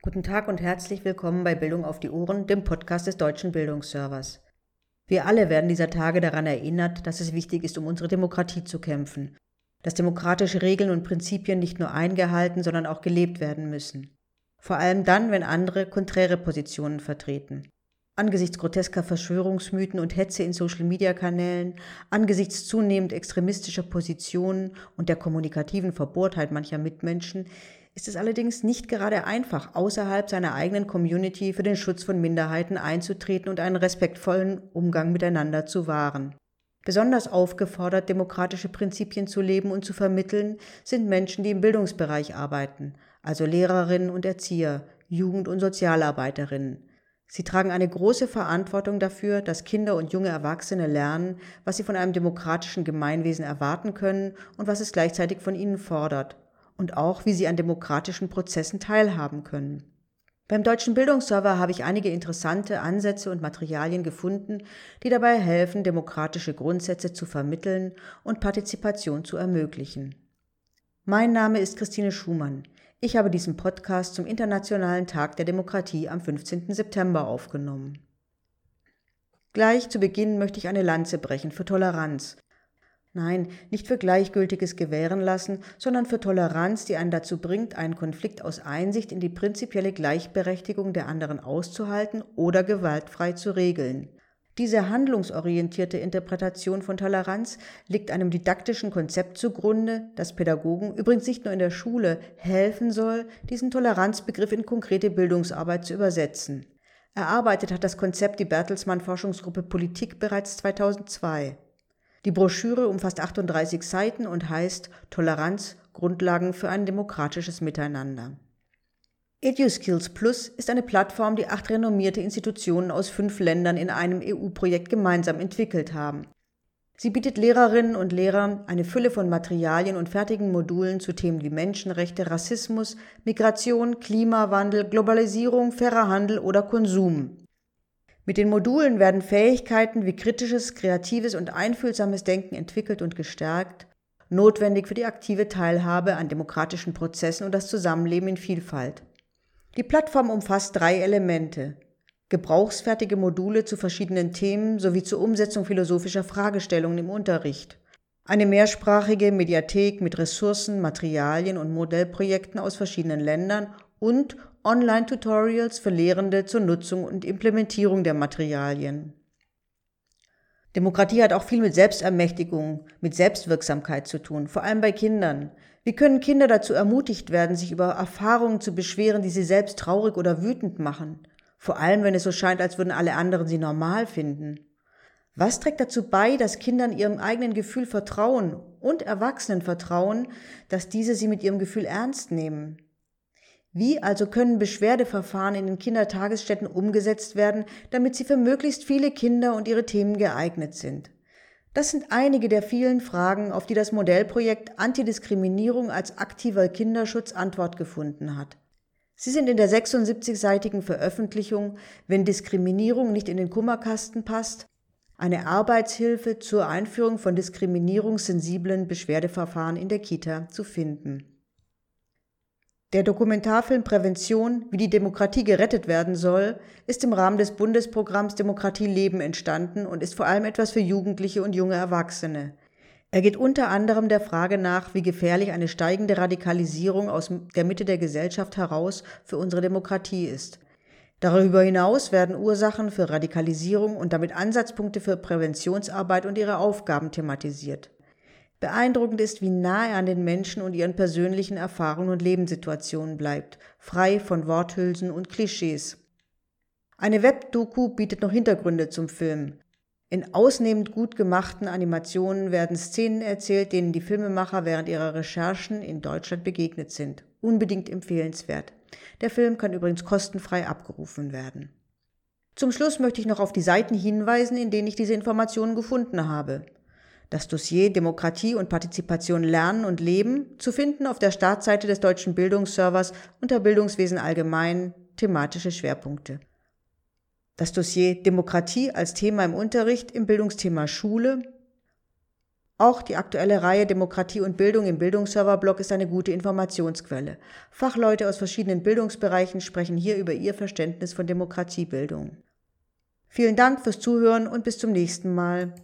Guten Tag und herzlich willkommen bei Bildung auf die Ohren, dem Podcast des Deutschen Bildungsservers. Wir alle werden dieser Tage daran erinnert, dass es wichtig ist, um unsere Demokratie zu kämpfen, dass demokratische Regeln und Prinzipien nicht nur eingehalten, sondern auch gelebt werden müssen. Vor allem dann, wenn andere konträre Positionen vertreten. Angesichts grotesker Verschwörungsmythen und Hetze in Social-Media-Kanälen, angesichts zunehmend extremistischer Positionen und der kommunikativen Verbohrtheit mancher Mitmenschen ist es allerdings nicht gerade einfach, außerhalb seiner eigenen Community für den Schutz von Minderheiten einzutreten und einen respektvollen Umgang miteinander zu wahren. Besonders aufgefordert, demokratische Prinzipien zu leben und zu vermitteln, sind Menschen, die im Bildungsbereich arbeiten, also Lehrerinnen und Erzieher, Jugend- und Sozialarbeiterinnen. Sie tragen eine große Verantwortung dafür, dass Kinder und junge Erwachsene lernen, was sie von einem demokratischen Gemeinwesen erwarten können und was es gleichzeitig von ihnen fordert und auch, wie sie an demokratischen Prozessen teilhaben können. Beim Deutschen Bildungsserver habe ich einige interessante Ansätze und Materialien gefunden, die dabei helfen, demokratische Grundsätze zu vermitteln und Partizipation zu ermöglichen. Mein Name ist Christine Schumann. Ich habe diesen Podcast zum Internationalen Tag der Demokratie am 15. September aufgenommen. Gleich zu Beginn möchte ich eine Lanze brechen für Toleranz, Nein, nicht für gleichgültiges Gewähren lassen, sondern für Toleranz, die einen dazu bringt, einen Konflikt aus Einsicht in die prinzipielle Gleichberechtigung der anderen auszuhalten oder gewaltfrei zu regeln. Diese handlungsorientierte Interpretation von Toleranz liegt einem didaktischen Konzept zugrunde, das Pädagogen, übrigens nicht nur in der Schule, helfen soll, diesen Toleranzbegriff in konkrete Bildungsarbeit zu übersetzen. Erarbeitet hat das Konzept die Bertelsmann Forschungsgruppe Politik bereits 2002. Die Broschüre umfasst 38 Seiten und heißt Toleranz Grundlagen für ein demokratisches Miteinander. EduSkills Plus ist eine Plattform, die acht renommierte Institutionen aus fünf Ländern in einem EU-Projekt gemeinsam entwickelt haben. Sie bietet Lehrerinnen und Lehrern eine Fülle von Materialien und fertigen Modulen zu Themen wie Menschenrechte, Rassismus, Migration, Klimawandel, Globalisierung, fairer Handel oder Konsum. Mit den Modulen werden Fähigkeiten wie kritisches, kreatives und einfühlsames Denken entwickelt und gestärkt, notwendig für die aktive Teilhabe an demokratischen Prozessen und das Zusammenleben in Vielfalt. Die Plattform umfasst drei Elemente. Gebrauchsfertige Module zu verschiedenen Themen sowie zur Umsetzung philosophischer Fragestellungen im Unterricht. Eine mehrsprachige Mediathek mit Ressourcen, Materialien und Modellprojekten aus verschiedenen Ländern und Online-Tutorials für Lehrende zur Nutzung und Implementierung der Materialien. Demokratie hat auch viel mit Selbstermächtigung, mit Selbstwirksamkeit zu tun, vor allem bei Kindern. Wie können Kinder dazu ermutigt werden, sich über Erfahrungen zu beschweren, die sie selbst traurig oder wütend machen? Vor allem, wenn es so scheint, als würden alle anderen sie normal finden. Was trägt dazu bei, dass Kindern ihrem eigenen Gefühl vertrauen und Erwachsenen vertrauen, dass diese sie mit ihrem Gefühl ernst nehmen? Wie also können Beschwerdeverfahren in den Kindertagesstätten umgesetzt werden, damit sie für möglichst viele Kinder und ihre Themen geeignet sind? Das sind einige der vielen Fragen, auf die das Modellprojekt Antidiskriminierung als aktiver Kinderschutz Antwort gefunden hat. Sie sind in der 76-seitigen Veröffentlichung Wenn Diskriminierung nicht in den Kummerkasten passt, eine Arbeitshilfe zur Einführung von diskriminierungssensiblen Beschwerdeverfahren in der Kita zu finden. Der Dokumentarfilm Prävention, wie die Demokratie gerettet werden soll, ist im Rahmen des Bundesprogramms Demokratie leben entstanden und ist vor allem etwas für Jugendliche und junge Erwachsene. Er geht unter anderem der Frage nach, wie gefährlich eine steigende Radikalisierung aus der Mitte der Gesellschaft heraus für unsere Demokratie ist. Darüber hinaus werden Ursachen für Radikalisierung und damit Ansatzpunkte für Präventionsarbeit und ihre Aufgaben thematisiert. Beeindruckend ist, wie nahe er an den Menschen und ihren persönlichen Erfahrungen und Lebenssituationen bleibt, frei von Worthülsen und Klischees. Eine Webdoku bietet noch Hintergründe zum Film. In ausnehmend gut gemachten Animationen werden Szenen erzählt, denen die Filmemacher während ihrer Recherchen in Deutschland begegnet sind. Unbedingt empfehlenswert. Der Film kann übrigens kostenfrei abgerufen werden. Zum Schluss möchte ich noch auf die Seiten hinweisen, in denen ich diese Informationen gefunden habe. Das Dossier Demokratie und Partizipation lernen und leben zu finden auf der Startseite des deutschen Bildungsservers unter Bildungswesen allgemein thematische Schwerpunkte. Das Dossier Demokratie als Thema im Unterricht im Bildungsthema Schule Auch die aktuelle Reihe Demokratie und Bildung im Bildungsserverblog ist eine gute Informationsquelle. Fachleute aus verschiedenen Bildungsbereichen sprechen hier über ihr Verständnis von Demokratiebildung. Vielen Dank fürs Zuhören und bis zum nächsten Mal.